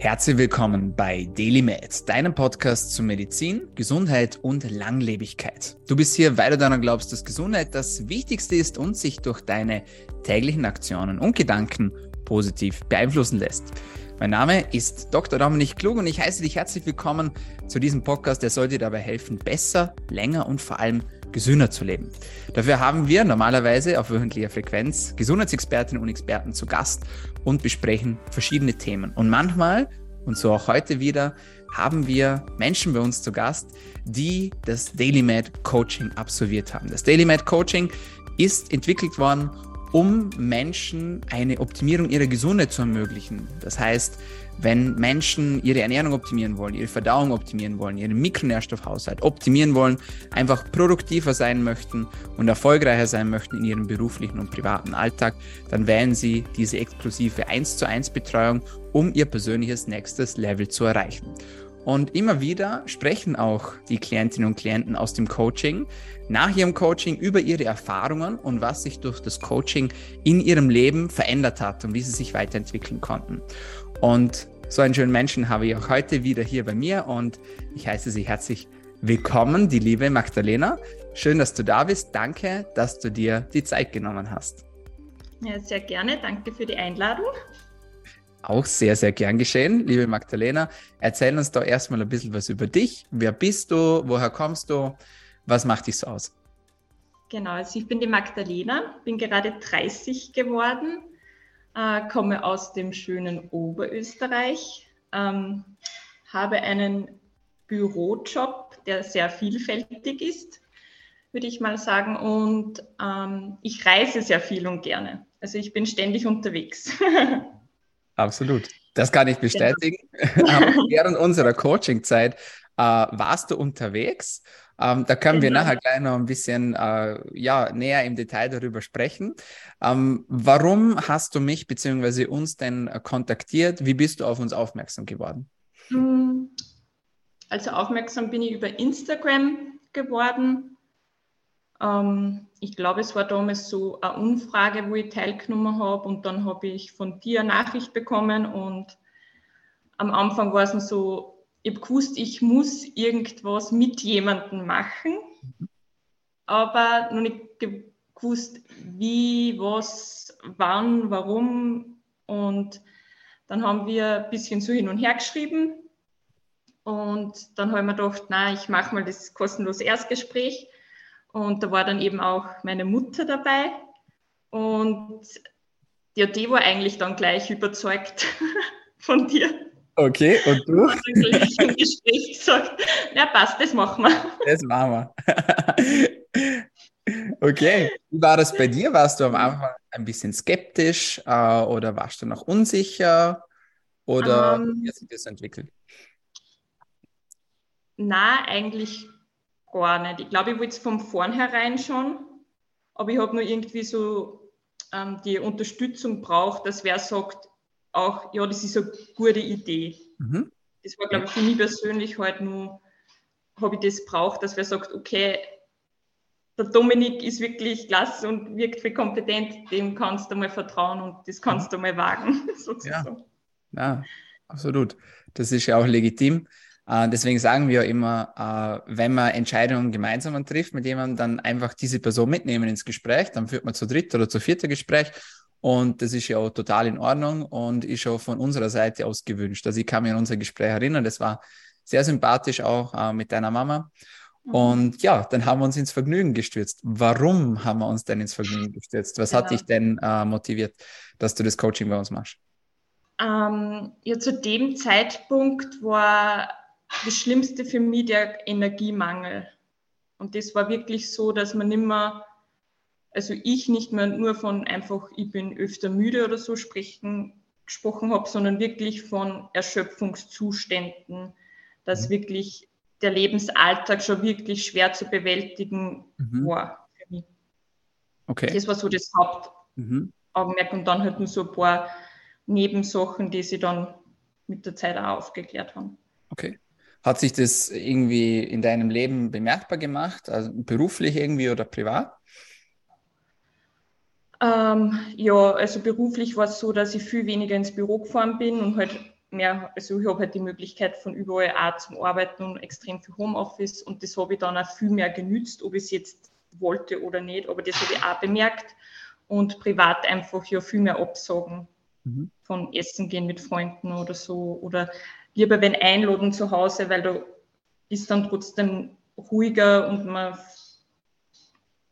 Herzlich willkommen bei DailyMed, deinem Podcast zu Medizin, Gesundheit und Langlebigkeit. Du bist hier, weil du daran glaubst, dass Gesundheit das Wichtigste ist und sich durch deine täglichen Aktionen und Gedanken positiv beeinflussen lässt. Mein Name ist Dr. Dominik Klug und ich heiße dich herzlich willkommen zu diesem Podcast, der soll dir dabei helfen, besser, länger und vor allem gesünder zu leben. Dafür haben wir normalerweise auf wöchentlicher Frequenz Gesundheitsexpertinnen und Experten zu Gast und besprechen verschiedene Themen. Und manchmal, und so auch heute wieder, haben wir Menschen bei uns zu Gast, die das Daily Med Coaching absolviert haben. Das Daily Med Coaching ist entwickelt worden, um Menschen eine Optimierung ihrer Gesundheit zu ermöglichen. Das heißt, wenn Menschen ihre Ernährung optimieren wollen, ihre Verdauung optimieren wollen, ihren Mikronährstoffhaushalt optimieren wollen, einfach produktiver sein möchten und erfolgreicher sein möchten in ihrem beruflichen und privaten Alltag, dann wählen sie diese exklusive 1 zu 1 Betreuung, um ihr persönliches nächstes Level zu erreichen. Und immer wieder sprechen auch die Klientinnen und Klienten aus dem Coaching nach ihrem Coaching über ihre Erfahrungen und was sich durch das Coaching in ihrem Leben verändert hat und wie sie sich weiterentwickeln konnten. Und so einen schönen Menschen habe ich auch heute wieder hier bei mir und ich heiße Sie herzlich willkommen, die liebe Magdalena. Schön, dass du da bist. Danke, dass du dir die Zeit genommen hast. Ja, sehr gerne. Danke für die Einladung. Auch sehr, sehr gern geschehen, liebe Magdalena. Erzähl uns doch erstmal ein bisschen was über dich. Wer bist du? Woher kommst du? Was macht dich so aus? Genau, also ich bin die Magdalena, bin gerade 30 geworden, äh, komme aus dem schönen Oberösterreich, ähm, habe einen Bürojob, der sehr vielfältig ist, würde ich mal sagen, und ähm, ich reise sehr viel und gerne. Also ich bin ständig unterwegs. Absolut. Das kann ich bestätigen. Während unserer Coaching-Zeit äh, warst du unterwegs. Ähm, da können wir genau. nachher gleich noch ein bisschen äh, ja, näher im Detail darüber sprechen. Ähm, warum hast du mich bzw. uns denn kontaktiert? Wie bist du auf uns aufmerksam geworden? Hm, also aufmerksam bin ich über Instagram geworden. Ähm, ich glaube, es war damals so eine Umfrage, wo ich teilgenommen habe und dann habe ich von dir eine Nachricht bekommen und am Anfang war es so, ich habe gewusst, ich muss irgendwas mit jemandem machen, aber noch nicht gewusst, wie, was, wann, warum. Und dann haben wir ein bisschen so hin und her geschrieben und dann habe ich mir gedacht, na, ich mache mal das kostenlose Erstgespräch und da war dann eben auch meine Mutter dabei. Und ja, die war eigentlich dann gleich überzeugt von dir. Okay, und du? Und dann gleich im Gespräch gesagt, ja passt, das machen wir. Das machen wir. Okay, wie war das bei dir? Warst du am Anfang ein bisschen skeptisch äh, oder warst du noch unsicher? Oder um, ähm. wie hat sich das entwickelt? Na, eigentlich gar nicht. Ich glaube, ich wollte es von vornherein schon, aber ich habe nur irgendwie so ähm, die Unterstützung braucht, dass wer sagt, auch, ja, das ist eine gute Idee. Mhm. Das war, glaube ich, für mich persönlich halt nur, habe ich das braucht, dass wer sagt, okay, der Dominik ist wirklich klasse und wirkt viel kompetent, dem kannst du mal vertrauen und das kannst mhm. du mal wagen, sozusagen. Ja. ja, absolut. Das ist ja auch legitim. Äh, deswegen sagen wir immer, äh, wenn man Entscheidungen gemeinsam trifft mit jemandem, dann einfach diese Person mitnehmen ins Gespräch. Dann führt man zu dritt oder zu vierter Gespräch. Und das ist ja auch total in Ordnung und ist auch von unserer Seite aus gewünscht. Also ich kann mich an unser Gespräch erinnern, das war sehr sympathisch auch äh, mit deiner Mama. Mhm. Und ja, dann haben wir uns ins Vergnügen gestürzt. Warum haben wir uns denn ins Vergnügen gestürzt? Was ja. hat dich denn äh, motiviert, dass du das Coaching bei uns machst? Ähm, ja, zu dem Zeitpunkt war das Schlimmste für mich der Energiemangel. Und das war wirklich so, dass man nicht mehr, also ich nicht mehr nur von einfach, ich bin öfter müde oder so sprechen, gesprochen habe, sondern wirklich von Erschöpfungszuständen, dass mhm. wirklich der Lebensalltag schon wirklich schwer zu bewältigen mhm. war für mich. Okay. Das war so das Hauptaugenmerk mhm. und dann halt nur so ein paar Nebensachen, die sie dann mit der Zeit auch aufgeklärt haben. Okay. Hat sich das irgendwie in deinem Leben bemerkbar gemacht, also beruflich irgendwie oder privat? Ähm, ja, also beruflich war es so, dass ich viel weniger ins Büro gefahren bin und halt mehr, also ich habe halt die Möglichkeit von überall auch zum Arbeiten und extrem viel Homeoffice und das habe ich dann auch viel mehr genützt, ob ich es jetzt wollte oder nicht, aber das habe ich auch bemerkt und privat einfach ja viel mehr absagen mhm. von Essen gehen mit Freunden oder so oder lieber wenn einladen zu Hause, weil da ist dann trotzdem ruhiger und man,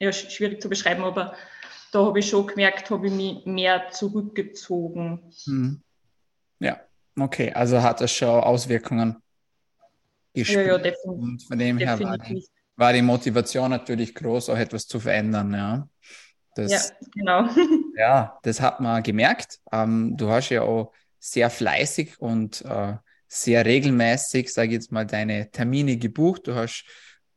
ja, schwierig zu beschreiben, aber da habe ich schon gemerkt, habe ich mich mehr zurückgezogen. Mhm. Ja, okay, also hat das schon Auswirkungen gespielt. Ja, ja, definitiv. Und von dem her war die, war die, Motivation natürlich groß, auch etwas zu verändern, ja. Das, ja, genau. Ja, das hat man gemerkt. Ähm, du hast ja auch sehr fleißig und äh, sehr regelmäßig, sage ich jetzt mal, deine Termine gebucht. Du hast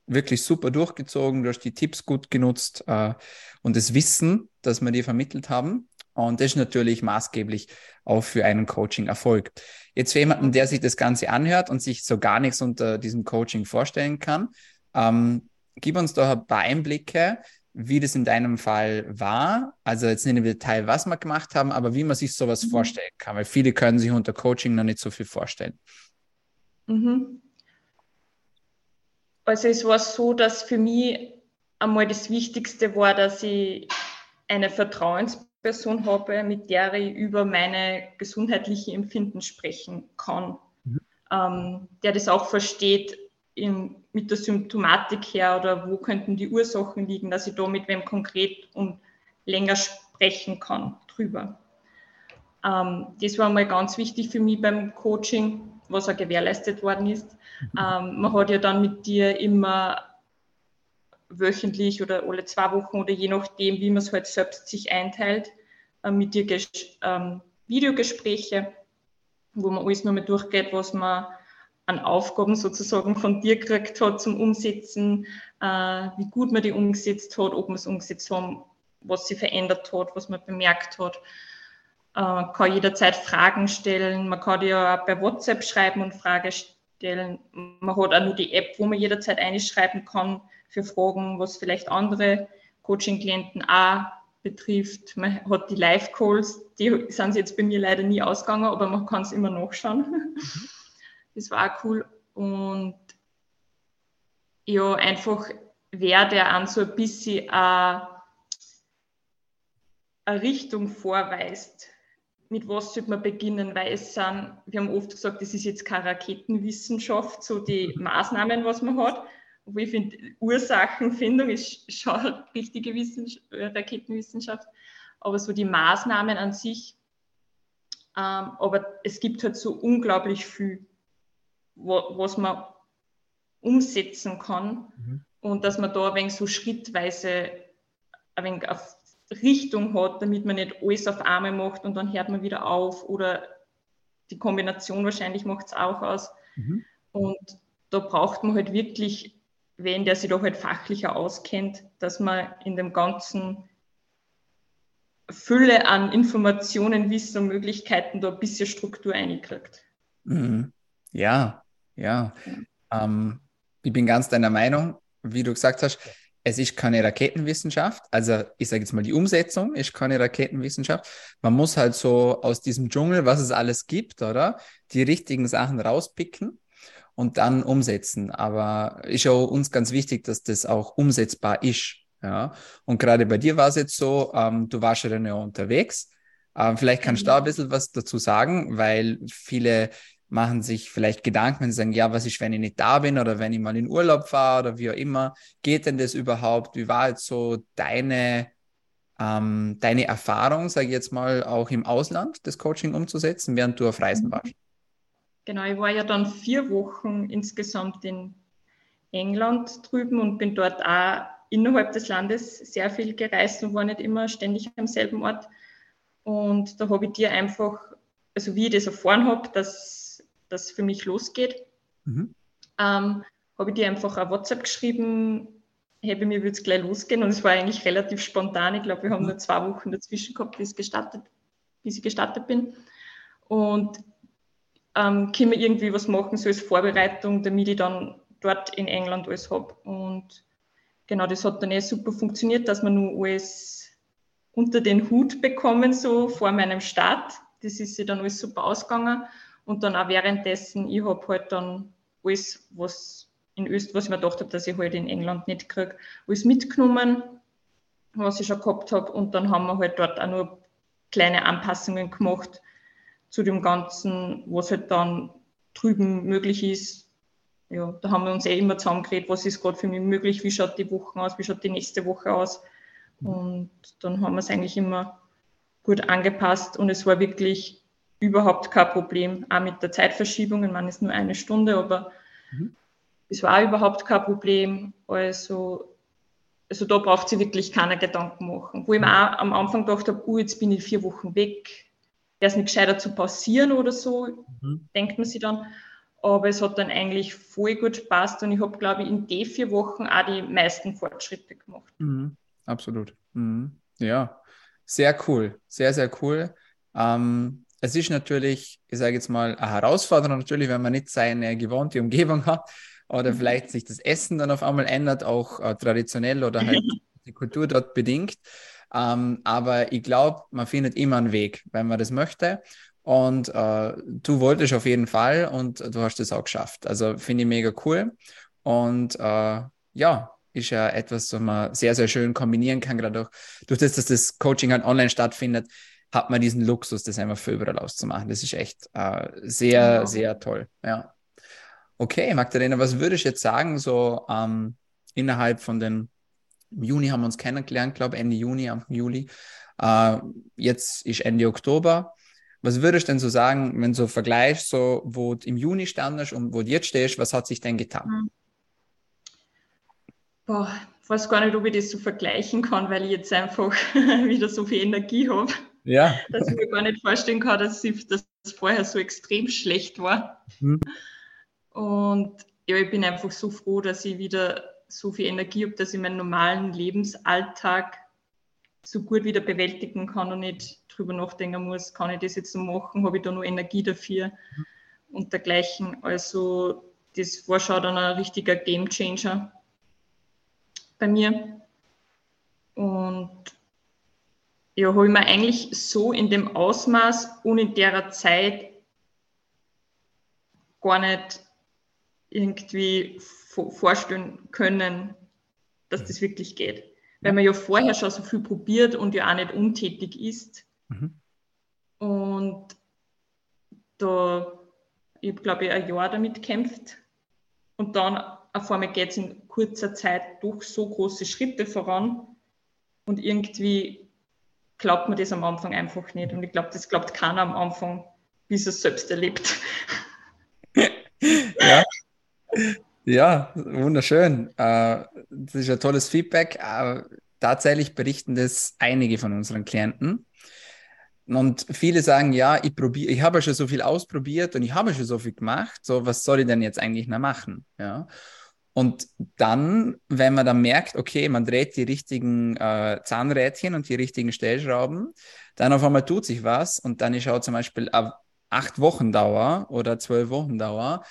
wirklich super durchgezogen, du hast die Tipps gut genutzt äh, und das Wissen, das wir dir vermittelt haben. Und das ist natürlich maßgeblich auch für einen Coaching-Erfolg. Jetzt für jemanden, der sich das Ganze anhört und sich so gar nichts unter diesem Coaching vorstellen kann, ähm, gib uns doch ein paar Einblicke, wie das in deinem Fall war. Also jetzt nicht im Detail, was wir gemacht haben, aber wie man sich sowas mhm. vorstellen kann, weil viele können sich unter Coaching noch nicht so viel vorstellen. Mhm. Also es war so, dass für mich einmal das Wichtigste war, dass ich eine Vertrauensperson habe, mit der ich über meine gesundheitlichen Empfinden sprechen kann, mhm. ähm, der das auch versteht in, mit der Symptomatik her oder wo könnten die Ursachen liegen, dass ich da mit wem konkret und länger sprechen kann drüber. Ähm, das war mal ganz wichtig für mich beim Coaching, was auch gewährleistet worden ist. Mhm. Ähm, man hat ja dann mit dir immer wöchentlich oder alle zwei Wochen oder je nachdem, wie man es halt selbst sich einteilt, äh, mit dir ähm, Videogespräche, wo man alles nochmal durchgeht, was man an Aufgaben sozusagen von dir gekriegt hat zum Umsetzen, äh, wie gut man die umgesetzt hat, ob man es umgesetzt haben, was sie verändert hat, was man bemerkt hat. Äh, kann jederzeit Fragen stellen. Man kann ja auch bei WhatsApp schreiben und Fragen stellen stellen. Man hat auch nur die App, wo man jederzeit einschreiben kann für Fragen, was vielleicht andere Coaching-Klienten auch betrifft. Man hat die Live-Calls, die sind jetzt bei mir leider nie ausgegangen, aber man kann es immer nachschauen. Das war auch cool. Und ja, einfach wer, der an so ein bisschen eine, eine Richtung vorweist, mit was sollte man beginnen, weil es sind, wir haben oft gesagt, das ist jetzt keine Raketenwissenschaft, so die mhm. Maßnahmen, was man hat. Obwohl ich finde, Ursachenfindung ist schon richtige Wissenschaft, äh, Raketenwissenschaft, aber so die Maßnahmen an sich, ähm, aber es gibt halt so unglaublich viel, wo, was man umsetzen kann mhm. und dass man da ein wenig so schrittweise ein wenig auf Richtung hat, damit man nicht alles auf einmal macht und dann hört man wieder auf oder die Kombination wahrscheinlich macht es auch aus. Mhm. Und da braucht man halt wirklich, wenn der sich da halt fachlicher auskennt, dass man in dem ganzen Fülle an Informationen, Wissen und Möglichkeiten da ein bisschen Struktur einkriegt. Mhm. Ja, ja. Ähm, ich bin ganz deiner Meinung, wie du gesagt hast es ist keine Raketenwissenschaft. Also ich sage jetzt mal, die Umsetzung ist keine Raketenwissenschaft. Man muss halt so aus diesem Dschungel, was es alles gibt, oder? Die richtigen Sachen rauspicken und dann umsetzen. Aber ist auch uns ganz wichtig, dass das auch umsetzbar ist. Ja. Und gerade bei dir war es jetzt so, ähm, du warst ja dann ja unterwegs. Ähm, vielleicht kannst du da ein bisschen was dazu sagen, weil viele machen sich vielleicht Gedanken und sagen, ja, was ist, wenn ich nicht da bin oder wenn ich mal in Urlaub fahre oder wie auch immer. Geht denn das überhaupt? Wie war jetzt so deine, ähm, deine Erfahrung, sage ich jetzt mal, auch im Ausland, das Coaching umzusetzen, während du auf Reisen mhm. warst? Genau, ich war ja dann vier Wochen insgesamt in England drüben und bin dort auch innerhalb des Landes sehr viel gereist und war nicht immer ständig am selben Ort. Und da habe ich dir einfach, also wie ich das erfahren habe, dass das für mich losgeht, mhm. ähm, habe ich dir einfach ein WhatsApp geschrieben, hey, bei mir wird es gleich losgehen und es war eigentlich relativ spontan. Ich glaube, wir haben mhm. nur zwei Wochen dazwischen gehabt, bis, gestartet, bis ich gestartet bin. Und ähm, können wir irgendwie was machen, so als Vorbereitung, damit ich dann dort in England alles habe. Und genau, das hat dann eh super funktioniert, dass wir nur alles unter den Hut bekommen, so vor meinem Start. Das ist sich dann alles super ausgegangen. Und dann auch währenddessen, ich habe halt dann alles, was in Österreich, was ich mir gedacht habe, dass ich halt in England nicht kriege, alles mitgenommen, was ich schon gehabt habe. Und dann haben wir halt dort auch nur kleine Anpassungen gemacht zu dem Ganzen, was halt dann drüben möglich ist. Ja, da haben wir uns eh immer zusammengeredet, was ist gerade für mich möglich, wie schaut die Woche aus, wie schaut die nächste Woche aus. Und dann haben wir es eigentlich immer gut angepasst und es war wirklich überhaupt kein Problem, auch mit der Zeitverschiebung. Es ist nur eine Stunde, aber mhm. es war überhaupt kein Problem. Also, also da braucht sie wirklich keine Gedanken machen. Wo ich mir auch am Anfang gedacht habe, oh, jetzt bin ich vier Wochen weg, wäre es nicht gescheiter zu pausieren oder so, mhm. denkt man sich dann. Aber es hat dann eigentlich voll gut gepasst und ich habe, glaube ich, in den vier Wochen auch die meisten Fortschritte gemacht. Mhm. Absolut. Mhm. Ja, sehr cool. Sehr, sehr cool. Ähm, es ist natürlich, ich sage jetzt mal, eine Herausforderung natürlich, wenn man nicht seine gewohnte Umgebung hat oder mhm. vielleicht sich das Essen dann auf einmal ändert, auch äh, traditionell oder halt die Kultur dort bedingt. Ähm, aber ich glaube, man findet immer einen Weg, wenn man das möchte. Und äh, du wolltest auf jeden Fall und du hast das auch geschafft. Also finde ich mega cool. Und äh, ja, ist ja etwas, was man sehr, sehr schön kombinieren kann, gerade durch, durch das, dass das Coaching halt online stattfindet hat man diesen Luxus, das einfach für überall auszumachen. Das ist echt äh, sehr, genau. sehr toll. Ja. Okay, Magdalena, was würde ich jetzt sagen, so ähm, innerhalb von den, im Juni haben wir uns kennengelernt, glaube Ende Juni, Anfang Juli. Äh, jetzt ist Ende Oktober. Was würdest du denn so sagen, wenn du vergleichst, so, wo du im Juni standest und wo du jetzt stehst, was hat sich denn getan? Hm. Boah, ich weiß gar nicht, ob ich das so vergleichen kann, weil ich jetzt einfach wieder so viel Energie habe. Ja. dass ich mir gar nicht vorstellen kann, dass es vorher so extrem schlecht war. Mhm. Und ja, ich bin einfach so froh, dass ich wieder so viel Energie habe, dass ich meinen normalen Lebensalltag so gut wieder bewältigen kann und nicht drüber nachdenken muss, kann ich das jetzt so machen, habe ich da nur Energie dafür mhm. und dergleichen. Also das war schon dann ein richtiger Game Changer bei mir. Und ja, habe ich mir eigentlich so in dem Ausmaß und in der Zeit gar nicht irgendwie vorstellen können, dass das wirklich geht. Weil man ja vorher schon so viel probiert und ja auch nicht untätig ist. Mhm. Und da, ich glaube ich ein Jahr damit kämpft und dann auf einmal geht es in kurzer Zeit durch so große Schritte voran und irgendwie glaubt man das am Anfang einfach nicht. Und ich glaube, das glaubt keiner am Anfang, bis er es selbst erlebt. ja. ja, wunderschön. Äh, das ist ein tolles Feedback. Äh, tatsächlich berichten das einige von unseren Klienten. Und viele sagen, ja, ich probiere, ich habe schon so viel ausprobiert und ich habe schon so viel gemacht. So, was soll ich denn jetzt eigentlich noch machen? Ja. Und dann, wenn man dann merkt, okay, man dreht die richtigen äh, Zahnrädchen und die richtigen Stellschrauben, dann auf einmal tut sich was und dann ist auch zum Beispiel acht Wochen Dauer oder zwölf Wochen Dauer,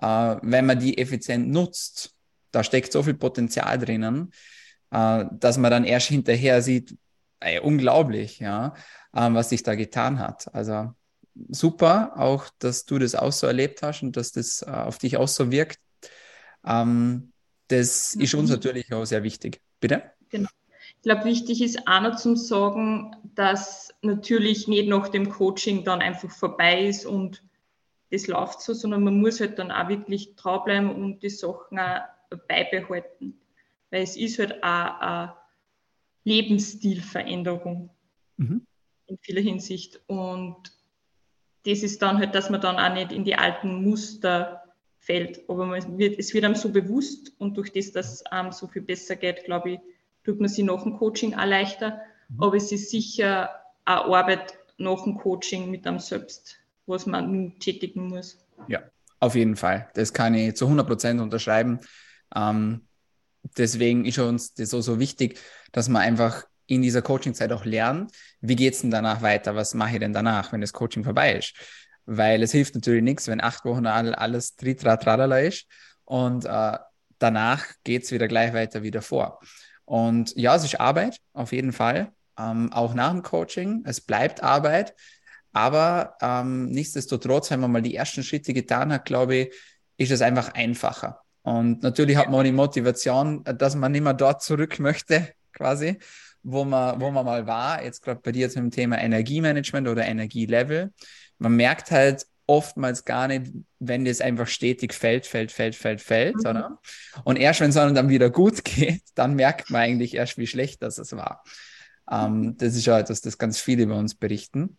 äh, wenn man die effizient nutzt, da steckt so viel Potenzial drinnen, äh, dass man dann erst hinterher sieht, ey, unglaublich, ja, äh, was sich da getan hat. Also super, auch dass du das auch so erlebt hast und dass das äh, auf dich auch so wirkt. Ähm, das mhm. ist uns natürlich auch sehr wichtig. Bitte? Genau. Ich glaube, wichtig ist auch noch zum Sagen, dass natürlich nicht nach dem Coaching dann einfach vorbei ist und das läuft so, sondern man muss halt dann auch wirklich dranbleiben und die Sachen auch beibehalten. Weil es ist halt auch eine Lebensstilveränderung mhm. in vieler Hinsicht. Und das ist dann halt, dass man dann auch nicht in die alten Muster fällt. Aber man wird, es wird einem so bewusst und durch das, dass es einem so viel besser geht, glaube ich, tut man sich nach dem Coaching auch leichter. Mhm. Aber es ist sicher eine Arbeit nach dem Coaching mit einem selbst, was man nun tätigen muss. Ja, auf jeden Fall. Das kann ich zu 100 Prozent unterschreiben. Ähm, deswegen ist uns das so, so wichtig, dass man einfach in dieser Coaching-Zeit auch lernt, wie geht es denn danach weiter? Was mache ich denn danach, wenn das Coaching vorbei ist? Weil es hilft natürlich nichts, wenn acht Wochen alles tritratralala ist und äh, danach geht es wieder gleich weiter wieder vor. Und ja, es ist Arbeit, auf jeden Fall, ähm, auch nach dem Coaching. Es bleibt Arbeit, Aber ähm, nichtsdestotrotz, wenn man mal die ersten Schritte getan hat, glaube ich, ist es einfach einfacher. Und natürlich hat man die Motivation, dass man nicht mehr dort zurück möchte, quasi, wo man, wo man mal war. Jetzt gerade bei dir zum Thema Energiemanagement oder Energielevel. Man merkt halt oftmals gar nicht, wenn das einfach stetig fällt, fällt, fällt, fällt, fällt, mhm. oder? Und erst wenn es dann wieder gut geht, dann merkt man eigentlich erst, wie schlecht das es war. Ähm, das ist ja etwas, das ganz viele über uns berichten.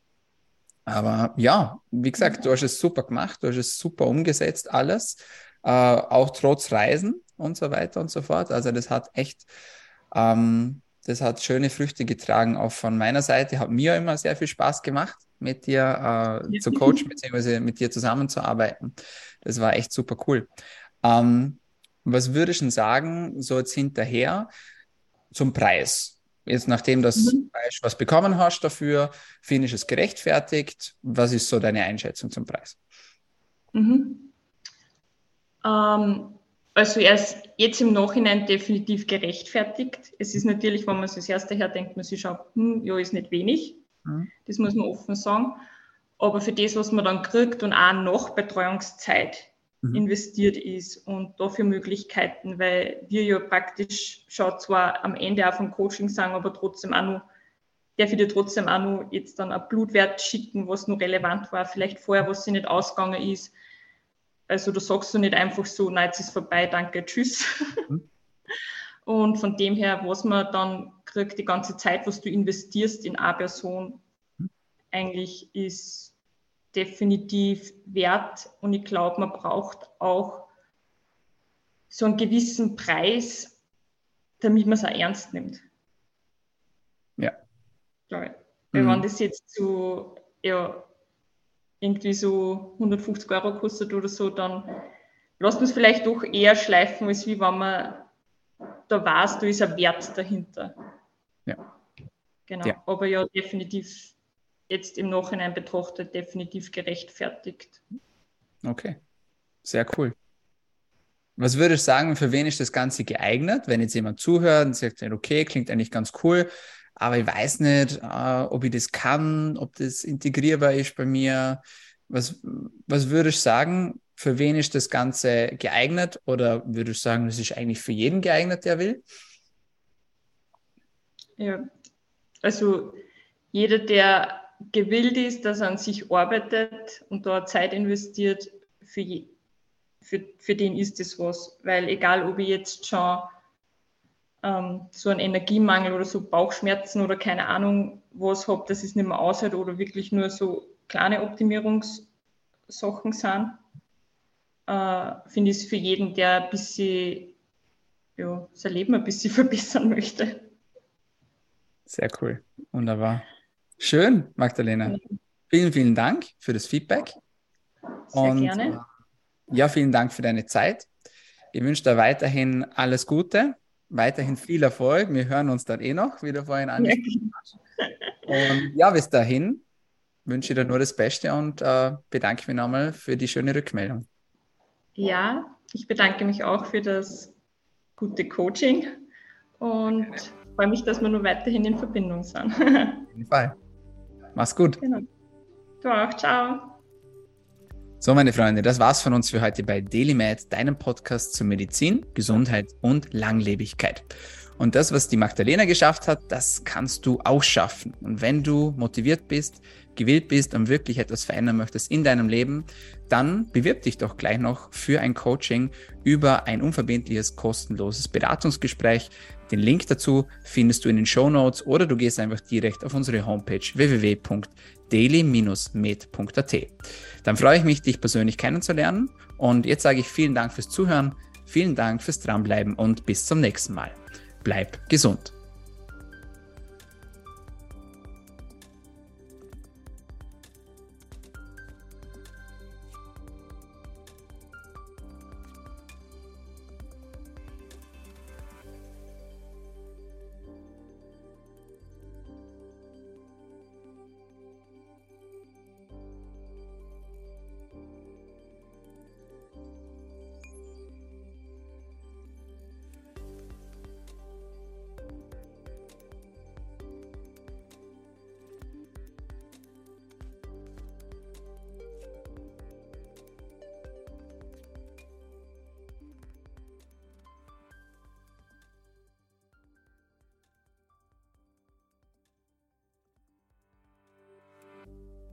Aber ja, wie gesagt, du hast es super gemacht, du hast es super umgesetzt, alles, äh, auch trotz Reisen und so weiter und so fort. Also das hat echt, ähm, das hat schöne Früchte getragen, auch von meiner Seite. Hat mir immer sehr viel Spaß gemacht, mit dir äh, zu coachen, beziehungsweise mit dir zusammenzuarbeiten. Das war echt super cool. Ähm, was würdest du sagen, so jetzt hinterher zum Preis? Jetzt, nachdem du mhm. was bekommen hast dafür, finde ich es gerechtfertigt. Was ist so deine Einschätzung zum Preis? Mhm. Ähm, also er ist jetzt im Nachhinein definitiv gerechtfertigt. Es ist natürlich, wenn man es das erste her denkt, man sich schon, hm, ja, ist nicht wenig. Mhm. Das muss man offen sagen. Aber für das, was man dann kriegt und auch nach Betreuungszeit, mhm. investiert ist und dafür Möglichkeiten, weil wir ja praktisch schon zwar am Ende auch vom Coaching sagen, aber trotzdem auch noch, darf ich dir trotzdem auch noch jetzt dann ein Blutwert schicken, was noch relevant war, vielleicht vorher, was sie nicht ausgegangen ist. Also da sagst du nicht einfach so, nein, jetzt ist vorbei, danke, tschüss. Mhm. Und von dem her, was man dann kriegt, die ganze Zeit, was du investierst in eine Person, mhm. eigentlich ist definitiv wert und ich glaube, man braucht auch so einen gewissen Preis, damit man es auch ernst nimmt. Ja. Weil mhm. wenn das jetzt so, ja, irgendwie so 150 Euro kostet oder so, dann lässt man es vielleicht doch eher schleifen, als wie wenn man da weiß, da ist ein Wert dahinter. Ja. Genau. Ja. Aber ja, definitiv jetzt im Nachhinein betrachtet definitiv gerechtfertigt. Okay, sehr cool. Was würdest du sagen, für wen ist das Ganze geeignet, wenn jetzt jemand zuhört und sagt, okay, klingt eigentlich ganz cool, aber ich weiß nicht, äh, ob ich das kann, ob das integrierbar ist bei mir. Was, was würdest du sagen, für wen ist das Ganze geeignet oder würdest du sagen, das ist eigentlich für jeden geeignet, der will? Ja, also jeder, der gewillt ist, dass er an sich arbeitet und da Zeit investiert, für, je, für, für den ist es was. Weil egal, ob ich jetzt schon ähm, so einen Energiemangel oder so Bauchschmerzen oder keine Ahnung was habe, dass es nicht mehr aushält oder wirklich nur so kleine Optimierungssachen sind, äh, finde ich es für jeden, der ein bisschen ja, sein Leben ein bisschen verbessern möchte. Sehr cool. Wunderbar. Schön, Magdalena. Vielen, vielen Dank für das Feedback. Sehr Und, gerne. Äh, ja, vielen Dank für deine Zeit. Ich wünsche dir weiterhin alles Gute, weiterhin viel Erfolg. Wir hören uns dann eh noch, wie du vorhin angesprochen hast. Und ja, bis dahin wünsche ich dir nur das Beste und äh, bedanke mich nochmal für die schöne Rückmeldung. Ja, ich bedanke mich auch für das gute Coaching und freue mich, dass wir nur weiterhin in Verbindung sind. Auf jeden Fall. Mach's gut. Genau. Du auch. Ciao. So, meine Freunde, das war's von uns für heute bei DailyMed, deinem Podcast zur Medizin, Gesundheit und Langlebigkeit. Und das, was die Magdalena geschafft hat, das kannst du auch schaffen. Und wenn du motiviert bist, gewillt bist und wirklich etwas verändern möchtest in deinem Leben, dann bewirb dich doch gleich noch für ein Coaching über ein unverbindliches, kostenloses Beratungsgespräch. Den Link dazu findest du in den Show Notes oder du gehst einfach direkt auf unsere Homepage www.daily-med.at. Dann freue ich mich, dich persönlich kennenzulernen und jetzt sage ich vielen Dank fürs Zuhören, vielen Dank fürs Dranbleiben und bis zum nächsten Mal. Bleib gesund.